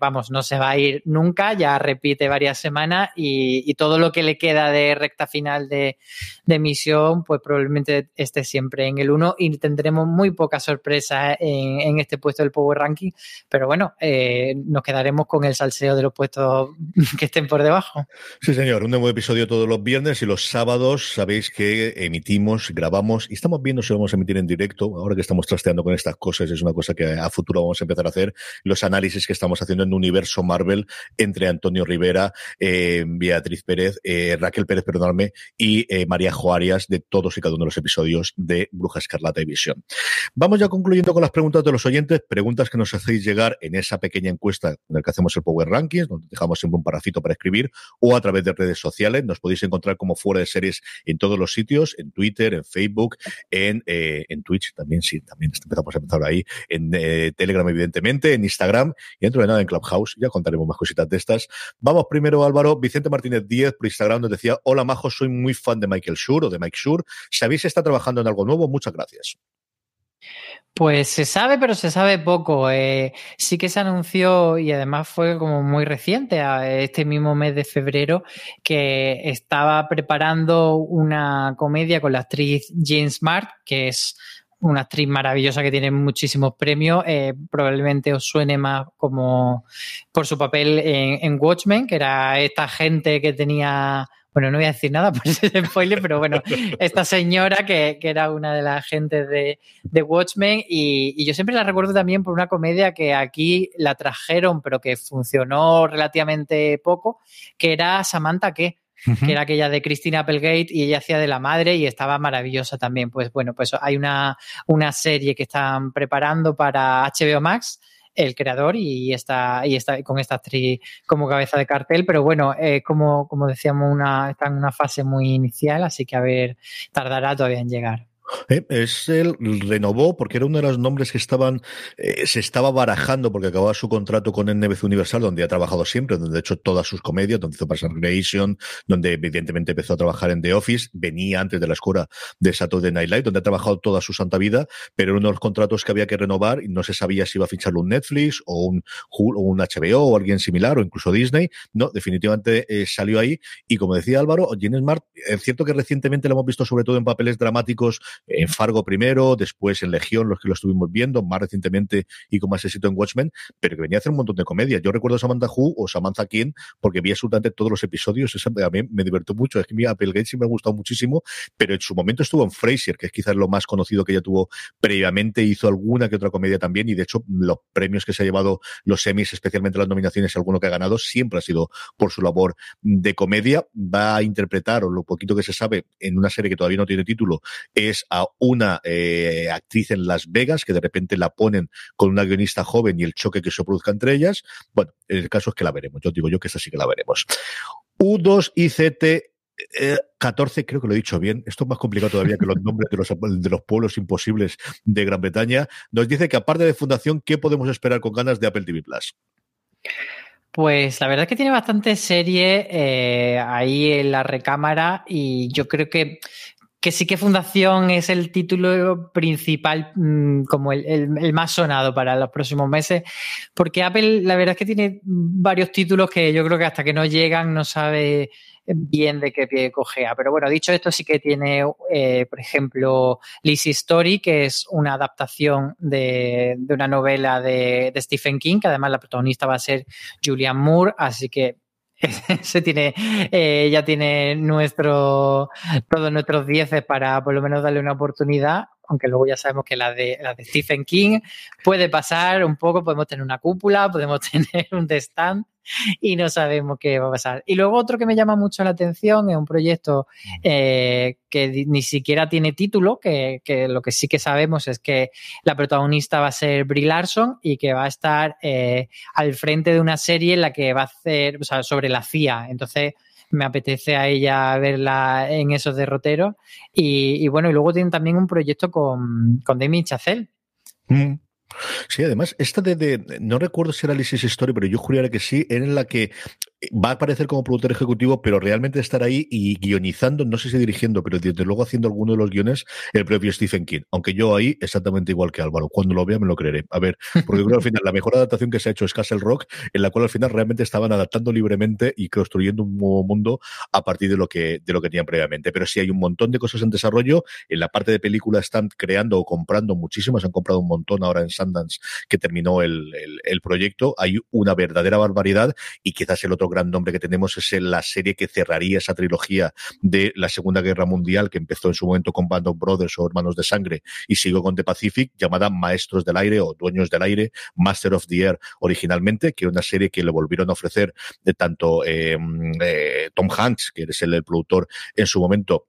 vamos, no se va a ir nunca, ya repite varias semanas y, todo lo que le queda de recta final de, de misión, pues probablemente esté siempre en el uno y tendremos muy poca sorpresa en, este puesto del Power Ranking, pero bueno, eh, nos quedaremos con el salseo de los puestos *laughs* que estén por debajo. Sí, señor, un nuevo episodio todos los viernes y los sábados. Sabéis que emitimos, grabamos y estamos viendo si vamos a emitir en directo, ahora que estamos trasteando con estas cosas, es una cosa que a futuro vamos a empezar a hacer, los análisis que estamos haciendo en Universo Marvel entre Antonio Rivera, eh, Beatriz Pérez, eh, Raquel Pérez, perdonadme, y eh, María Joarias de todos y cada uno de los episodios de Bruja Escarlata y Visión. Vamos ya concluyendo con las preguntas de los oyentes, preguntas que nos hacéis llegar en esa pequeña encuesta en la que hacemos el Power Rankings, donde dejamos siempre un parafito para escribir, o a través de redes sociales. Nos podéis encontrar como fuera de series en todos los sitios, en Twitter, en Facebook, en, eh, en Twitch también, sí, también empezamos a empezar ahí, en eh, Telegram, evidentemente, en Instagram y dentro de nada en Clubhouse. Ya contaremos más cositas de estas. Vamos primero, Álvaro, Vicente Martínez 10 por Instagram nos decía: Hola, Majo, soy muy fan de Michael Schur o de Mike Schur. ¿Sabéis si está trabajando en algo nuevo? Muchas gracias. Pues se sabe, pero se sabe poco. Eh, sí que se anunció y además fue como muy reciente, este mismo mes de febrero, que estaba preparando una comedia con la actriz Jane Smart, que es una actriz maravillosa que tiene muchísimos premios. Eh, probablemente os suene más como por su papel en Watchmen, que era esta gente que tenía bueno, no voy a decir nada *laughs* por ese spoiler, pero bueno, esta señora que, era una de las agentes de, Watchmen y, yo siempre la recuerdo también por una comedia que aquí la trajeron, pero que funcionó relativamente poco, que era Samantha que que era aquella de Christina Applegate y ella hacía de la madre y estaba maravillosa también. Pues bueno, pues hay una, una serie que están preparando para HBO Max el creador y está, y está con esta actriz como cabeza de cartel, pero bueno, eh, como, como decíamos, una, está en una fase muy inicial, así que a ver, tardará todavía en llegar. Eh, es el renovó porque era uno de los nombres que estaban eh, se estaba barajando porque acababa su contrato con NBC Universal donde ha trabajado siempre donde ha hecho todas sus comedias donde hizo Parks and Recreation donde evidentemente empezó a trabajar en The Office venía antes de la escuela de Saturday Night Live donde ha trabajado toda su santa vida pero era uno de los contratos que había que renovar y no se sabía si iba a ficharlo un Netflix o un o un HBO o alguien similar o incluso Disney. No definitivamente eh, salió ahí y como decía Álvaro Jenny Smart es cierto que recientemente lo hemos visto sobre todo en papeles dramáticos en Fargo primero, después en Legión, los que lo estuvimos viendo, más recientemente y con más éxito en Watchmen, pero que venía a hacer un montón de comedia. Yo recuerdo a Samantha Who o Samantha King porque vi absolutamente todos los episodios, Esa, a mí me divertó mucho, es que mi Apple Gates me ha gustado muchísimo, pero en su momento estuvo en Frasier, que es quizás lo más conocido que ella tuvo previamente, hizo alguna que otra comedia también y de hecho los premios que se ha llevado los semis, especialmente las nominaciones, alguno que ha ganado, siempre ha sido por su labor de comedia. Va a interpretar, o lo poquito que se sabe, en una serie que todavía no tiene título, es a una eh, actriz en Las Vegas, que de repente la ponen con una guionista joven y el choque que se produzca entre ellas. Bueno, el caso es que la veremos. Yo digo yo que esa sí que la veremos. U2 ICT 14, creo que lo he dicho bien, esto es más complicado todavía que los nombres de los, de los pueblos imposibles de Gran Bretaña, nos dice que aparte de Fundación, ¿qué podemos esperar con ganas de Apple TV Plus? Pues la verdad es que tiene bastante serie eh, ahí en la recámara y yo creo que, que sí que Fundación es el título principal, mm, como el, el, más sonado para los próximos meses, porque Apple la verdad es que tiene varios títulos que yo creo que hasta que no llegan no sabe bien de qué pie cogea. Pero bueno, dicho esto, sí que tiene, eh, por ejemplo, Lizzie Story, que es una adaptación de, de una novela de, de, Stephen King, que además la protagonista va a ser Julian Moore, así que *laughs* se tiene, eh, ya tiene nuestro, todos nuestros dieces para por lo menos darle una oportunidad aunque luego ya sabemos que la de, de Stephen King puede pasar un poco, podemos tener una cúpula, podemos *laughs* tener un stand y no sabemos qué va a pasar. Y luego otro que me llama mucho la atención es un proyecto eh, que ni siquiera tiene título, que, que, lo que sí que sabemos es que la protagonista va a ser Brie Larson y que va a estar eh, al frente de una serie en la que va a hacer, o sea, sobre la CIA. Entonces, me apetece a ella verla en esos derroteros. Y, bueno, y luego tienen también un proyecto con, con Demi Chazelle. Mm. Sí, además, esta de, de, no recuerdo si era Alice's Story, pero yo juraría que sí, era en la que va a aparecer como productor ejecutivo, pero realmente estar ahí y guionizando, no sé si dirigiendo, pero desde luego haciendo alguno de los guiones, el propio Stephen King. Aunque yo ahí exactamente igual que Álvaro. Cuando lo vea me lo creeré. A ver, porque creo que al final la mejor adaptación que se ha hecho es Castle Rock, en la cual al final realmente estaban adaptando libremente y construyendo un nuevo mundo a partir de lo que, de lo que tenían previamente. Pero sí hay un montón de cosas en desarrollo. En la parte de película están creando o comprando muchísimas, han comprado un montón ahora en Sundance que terminó el, el, el proyecto. Hay una verdadera barbaridad y quizás el otro gran nombre que tenemos es la serie que cerraría esa trilogía de la Segunda Guerra Mundial que empezó en su momento con Band of Brothers o Hermanos de Sangre y siguió con The Pacific, llamada Maestros del Aire o Dueños del Aire, Master of the Air originalmente, que era una serie que le volvieron a ofrecer de tanto eh, eh, Tom Hanks, que es el, el productor en su momento,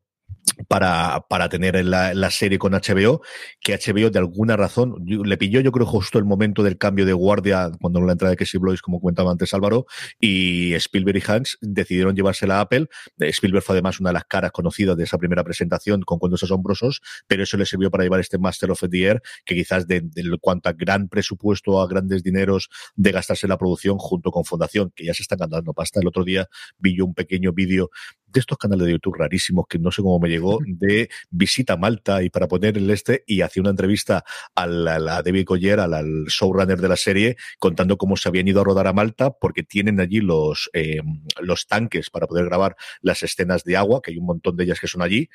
para, para tener la, la, serie con HBO, que HBO de alguna razón le pilló, yo creo, justo el momento del cambio de guardia, cuando la entrada de Casey Blois, como comentaba antes Álvaro, y Spielberg y Hanks decidieron llevársela a Apple. Spielberg fue además una de las caras conocidas de esa primera presentación con Cuentos Asombrosos, pero eso le sirvió para llevar este Master of the Air, que quizás de, de cuanto a gran presupuesto, a grandes dineros de gastarse la producción junto con Fundación, que ya se están ganando pasta. El otro día vi yo un pequeño vídeo de estos canales de YouTube rarísimos que no sé cómo me llegó, *laughs* de visita a Malta y para poner el este y hacía una entrevista a, la, a la David Collier, al, al, showrunner de la serie, contando cómo se habían ido a rodar a Malta porque tienen allí los, eh, los tanques para poder grabar las escenas de agua, que hay un montón de ellas que son allí.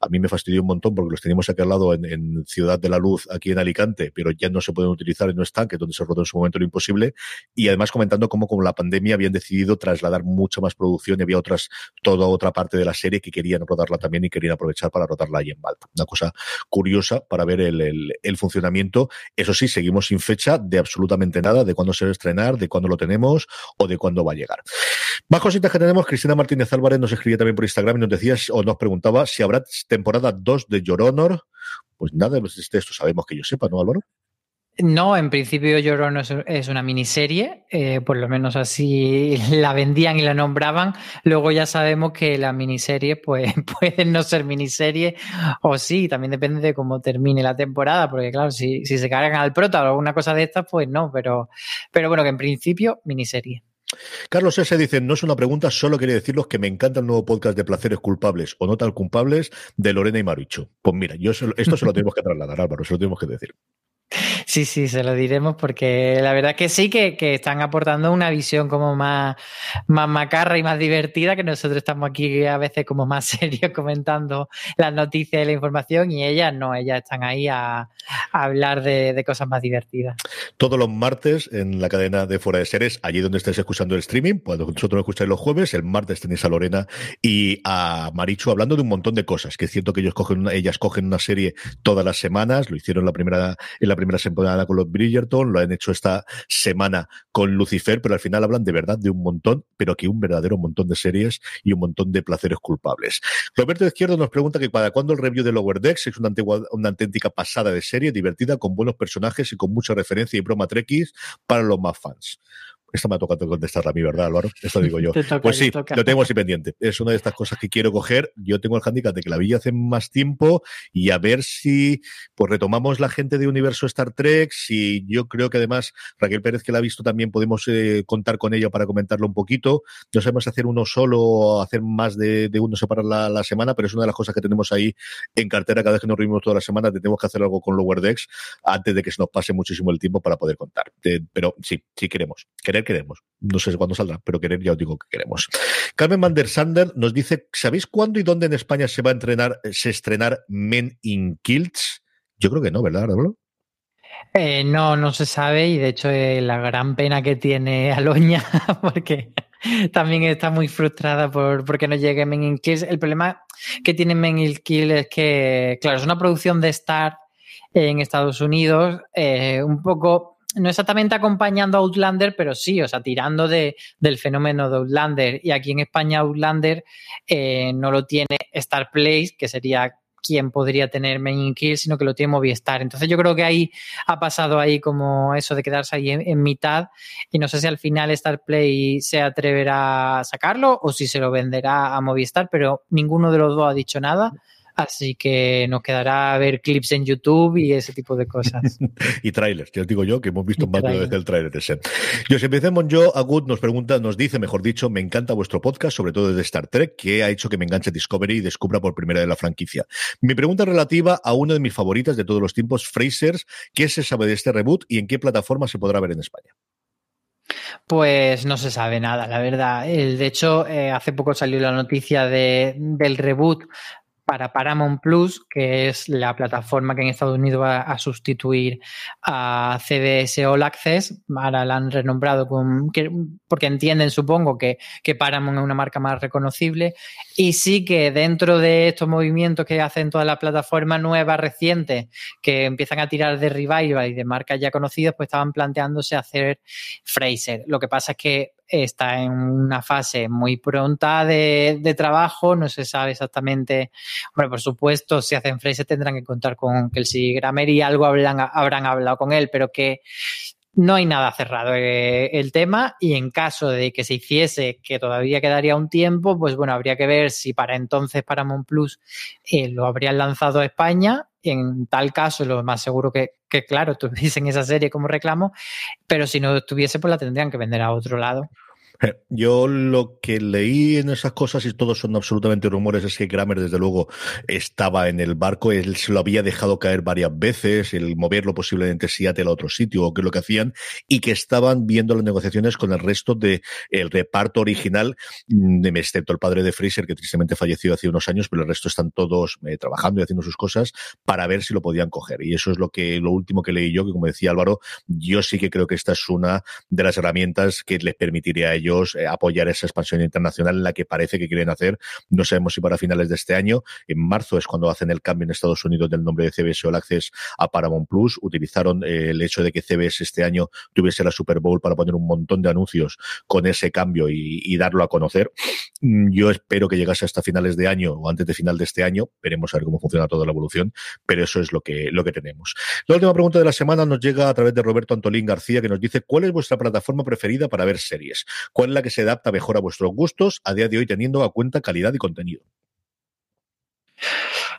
A mí me fastidió un montón porque los teníamos aquí al lado en, en Ciudad de la Luz, aquí en Alicante, pero ya no se pueden utilizar en los tanques donde se rodó en su momento lo imposible. Y además comentando cómo con la pandemia habían decidido trasladar mucha más producción y había otras, todo otra parte de la serie que querían rodarla también y querían aprovechar para rodarla ahí en Malta. Una cosa curiosa para ver el, el, funcionamiento. Eso sí, seguimos sin fecha de absolutamente nada, de cuándo se va a estrenar, de cuándo lo tenemos o de cuándo va a llegar. Más cositas que tenemos, Cristina Martínez Álvarez nos escribía también por Instagram y nos decía o nos preguntaba si habrá temporada 2 de Your Honor. Pues nada, de esto sabemos que yo sepa, ¿no, Álvaro? No, en principio Llorón es una miniserie, eh, por lo menos así *laughs* la vendían y la nombraban. Luego ya sabemos que la miniserie pues *laughs* pueden no ser miniserie o sí, también depende de cómo termine la temporada, porque claro, si, si se cargan al prota o alguna cosa de estas, pues no, pero, pero bueno, que en principio miniserie. Carlos S. dice, no es una pregunta, solo quería deciros que me encanta el nuevo podcast de placeres culpables o no tan culpables de Lorena y Maricho. Pues mira, yo esto se lo tenemos que trasladar, Álvaro, se lo tenemos que decir. *laughs* Sí, sí, se lo diremos porque la verdad que sí que, que, están aportando una visión como más, más macarra y más divertida, que nosotros estamos aquí a veces como más *laughs* serios comentando las noticias y la información y ellas no, ellas están ahí a, hablar de, cosas más divertidas. Todos los martes en la cadena de Fuera de Seres, allí donde estáis escuchando el streaming, cuando vosotros lo escucháis los jueves, el martes tenéis a Lorena y a Marichu hablando de un montón de cosas, que es cierto que ellos cogen una, ellas cogen una serie todas las semanas, lo hicieron la primera, en la primera semana con los Bridgerton, lo han hecho esta semana con Lucifer, pero al final hablan de verdad de un montón, pero que un verdadero montón de series y un montón de placeres culpables. Roberto Izquierdo nos pregunta que para cuándo el review de Lower Decks es una, antigua, una auténtica pasada de serie, divertida, con buenos personajes y con mucha referencia y broma trekkies para los más fans. Esta me ha tocado contestarla a mí, ¿verdad, Álvaro? Esto digo yo. *laughs* Toca, pues sí, lo tengo así pendiente. Es una de estas cosas que quiero coger. Yo tengo el handicap de que la vi hace más tiempo y a ver si pues retomamos la gente de Universo Star Trek. Si yo creo que además Raquel Pérez, que la ha visto, también podemos eh, contar con ella para comentarlo un poquito. No sabemos hacer uno solo o hacer más de, de uno separar la, la, semana, pero es una de las cosas que tenemos ahí en cartera cada vez que nos reunimos toda la semana. Tenemos que hacer algo con Lower Decks antes de que se nos pase muchísimo el tiempo para poder contar. Eh, pero sí, sí queremos. Querer queremos. No sé cuándo saldrá, pero querer ya os digo que queremos. Carmen van der Sander nos dice, ¿sabéis cuándo y dónde en España se va a entrenar, se estrenar Men in Kilts? Yo creo que no, ¿verdad, Arablo? Eh, no, no se sabe y de hecho eh, la gran pena que tiene Aloña *laughs* porque también está muy frustrada por porque no llegue Men in Kills. El problema que tiene Men in Kills es que, claro, es una producción de Star en Estados Unidos, eh, un poco no exactamente acompañando a Outlander, pero sí, o sea, tirando de, del fenómeno de Outlander. Y aquí en España Outlander eh, no lo tiene Star Place, que sería quien podría tener Main Kill, sino que lo tiene Movistar. Entonces yo creo que ahí ha pasado ahí como eso de quedarse ahí en, en, mitad y no sé si al final Star Play se atreverá a sacarlo o si se lo venderá a Movistar, pero ninguno de los dos ha dicho nada. Así que nos quedará ver clips en YouTube y ese tipo de cosas. *laughs* y trailers, ya os digo yo que hemos visto más de el trailer ese. Yo, si empecemos yo, Agut nos pregunta, nos dice, mejor dicho, me encanta vuestro podcast, sobre todo de Star Trek, que ha hecho que me enganche Discovery y descubra por primera vez la franquicia. Mi pregunta es relativa a una de mis favoritas de todos los tiempos, Frasers. ¿Qué se sabe de este reboot y en qué plataforma se podrá ver en España? Pues no se sabe nada, la verdad. De hecho, eh, hace poco salió la noticia de, del reboot para Paramount Plus, que es la plataforma que en Estados Unidos va a sustituir a CBS All Access. Ahora la han renombrado porque entienden, supongo, que, que Paramount es una marca más reconocible. Y sí que dentro de estos movimientos que hacen todas las plataformas nuevas, recientes, que empiezan a tirar de revival y de marcas ya conocidas, pues estaban planteándose hacer Fraser. Lo que pasa es que está en una fase muy pronta de, trabajo, no se sabe exactamente. Bueno, por supuesto, si hacen Fraser tendrán que contar con Kelsey Grammer y algo habrán, habrán hablado con él, pero que no hay nada cerrado eh, el tema y en caso de que se hiciese, que todavía quedaría un tiempo, pues bueno, habría que ver si para entonces Paramount Plus eh, lo habrían lanzado a España. En tal caso, lo más seguro que, que claro, *laughs* tuviesen esa serie como reclamo, pero si no estuviese, pues la tendrían que vender a otro lado. *laughs* Yo lo que leí en esas cosas, y todos son absolutamente rumores, es que Kramer, desde luego, estaba en el barco, él se lo había dejado caer varias veces, el moverlo posiblemente Seattle a otro sitio, o que es lo que hacían, y que estaban viendo las negociaciones con el resto del de reparto original, excepto el padre de Fraser, que tristemente falleció hace unos años, pero el resto están todos eh, trabajando y haciendo sus cosas para ver si lo podían coger. Y eso es lo que, lo último que leí yo, que como decía Álvaro, yo sí que creo que esta es una de las herramientas que les permitiría a ellos eh, apoyar esa expansión internacional en la que parece que quieren hacer. No sabemos si para finales de este año. En marzo es cuando hacen el cambio en Estados Unidos del nombre de CBS All Access a Paramount Plus. Utilizaron eh, el hecho de que CBS este año tuviese la Super Bowl para poner un montón de anuncios con ese cambio y, y darlo a conocer. Mm, yo espero que llegase hasta finales de año o antes de final de este año. Veremos a ver cómo funciona toda la evolución, pero eso es lo que, lo que tenemos. La última pregunta de la semana nos llega a través de Roberto Antolín García, que nos dice, ¿cuál es vuestra plataforma preferida para ver series? ¿Cuál es la que se adapta mejor a vuestros gustos a día de hoy teniendo a cuenta calidad y contenido?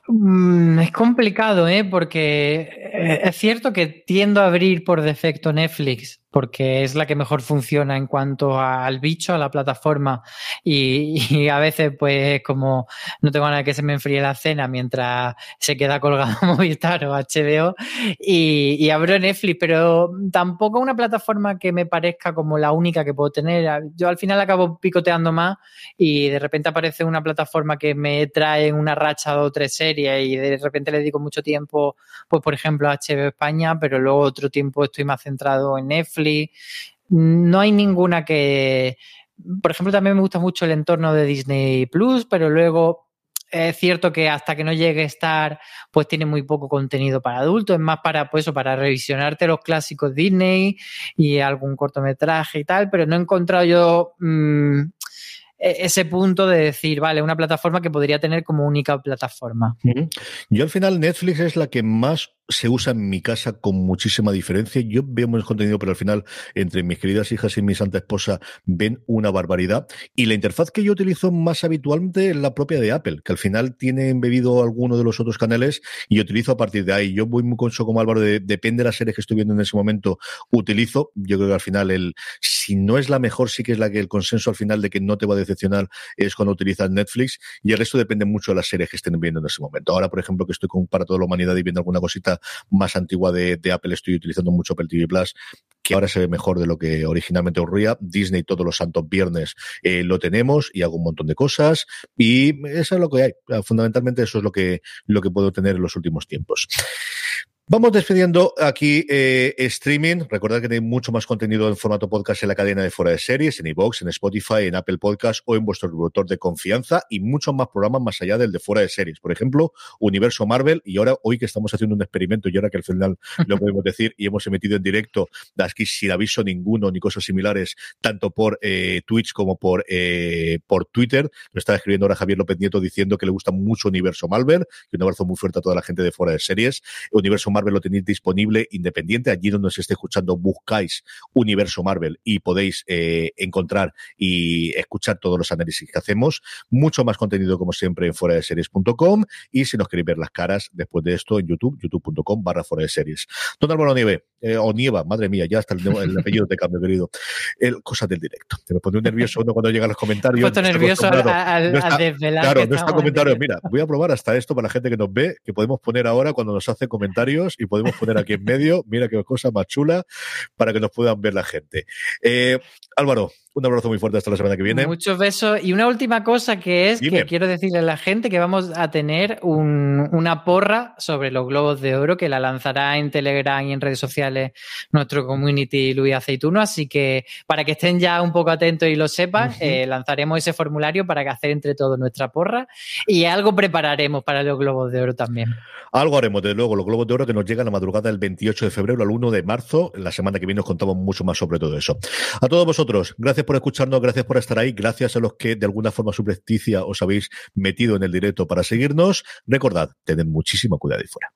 Mm, es complicado, ¿eh? porque es cierto que tiendo a abrir por defecto Netflix porque es la que mejor funciona en cuanto al bicho, a la plataforma, *laughs* y, a veces pues como no tengo nada que se me enfríe la cena mientras se queda colgado *laughs* Movistar o HBO, y, abro Netflix, pero tampoco una plataforma que me parezca como la única que puedo tener. Yo al final acabo picoteando más y de repente aparece una plataforma que me trae una racha de o tres series y de repente le dedico mucho tiempo, pues por ejemplo a HBO España, pero luego otro tiempo estoy más centrado en Netflix. No hay ninguna que, por ejemplo, también me gusta mucho el entorno de Disney Plus, pero luego es cierto que hasta que no llegue a estar, pues tiene muy poco contenido para adultos, es más para pues eso, para revisionarte los clásicos Disney y algún cortometraje y tal, pero no he encontrado yo mm, e-, ese punto de decir, vale, una plataforma que podría tener como única plataforma. Yo al final Netflix es la que más se usa en mi casa con muchísima diferencia. Yo veo menos contenido, pero al final, entre mis queridas hijas y mi santa esposa, ven una barbaridad. Y la interfaz que yo utilizo más habitualmente es la propia de Apple, que al final tiene embebido alguno de los otros canales y utilizo a partir de ahí. Yo voy muy conso como Álvaro, de, depende de la serie que estoy viendo en ese momento, utilizo. Yo creo que al final, el, si no es la mejor, sí que es la que el consenso al final de que no te va a decepcionar es cuando utilizas Netflix y el resto depende mucho de las series que estén viendo en ese momento. Ahora, por ejemplo, que estoy con para toda la humanidad y viendo alguna cosita más antigua de, Apple, estoy utilizando mucho Apple TV Plus, que ahora se ve mejor de lo que originalmente ocurría. Disney todos los santos viernes eh, lo tenemos y hago un montón de cosas y eso es lo que hay. Fundamentalmente eso es lo que, lo que puedo tener en los últimos tiempos. Vamos despidiendo aquí eh, streaming. Recordad que tenéis mucho más contenido en formato podcast en la cadena de Fuera de Series, en iVoox, en Spotify, en Apple Podcast o en vuestro reproductor de confianza y muchos más programas más allá del de Fuera de Series. Por ejemplo, Universo Marvel y ahora hoy que estamos haciendo un experimento y ahora que al final *laughs* lo podemos decir y hemos emitido en directo aquí sin aviso ninguno ni cosas similares, tanto por eh, Twitch como por, eh, por Twitter. Lo está escribiendo ahora Javier López Nieto diciendo que le gusta mucho Universo Marvel y un abrazo muy fuerte a toda la gente de Fuera de Series. Universo Marvel lo tenéis disponible independiente. Allí donde se esté escuchando, buscáis Universo Marvel y podéis eh, encontrar y escuchar todos los análisis que hacemos. Mucho más contenido, como siempre, en fuera de series.com. Y si nos queréis ver las caras después de esto, en YouTube, youtube.com barra fuera de series. Don Álvaro Nieve, eh, o Nieva, madre mía, ya está el, apellido de cambio, querido. El, cosas del directo. Te me pone nervioso uno cuando llegan los comentarios. Puesto nervioso al, desvelar. Claro, no está comentario. Mira, voy a probar hasta esto para la gente que nos ve, que podemos poner ahora cuando nos hace comentarios y podemos poner aquí en medio. Mira qué cosa más chula para que nos puedan ver la gente. Eh, Álvaro, un abrazo muy fuerte hasta la semana que viene. Muchos besos. Y una última cosa que es que quiero decirle a la gente que vamos a tener una porra sobre los globos de oro que la lanzará en Telegram y en redes sociales nuestro community Luis Aceituno. Así que para que estén ya un poco atentos y lo sepan, eh, lanzaremos ese formulario para que hacer entre todos nuestra porra y algo prepararemos para los globos de oro también. Algo haremos, desde luego, los globos de oro que nos llegan a madrugada del 28 de febrero al 1 de marzo. La semana que viene os contamos mucho más sobre todo eso. A todos vosotros, gracias por escucharnos, gracias por estar ahí, gracias a los que de alguna forma subrepticia os habéis metido en el directo para seguirnos. Recordad, tened muchísimo cuidado ahí fuera.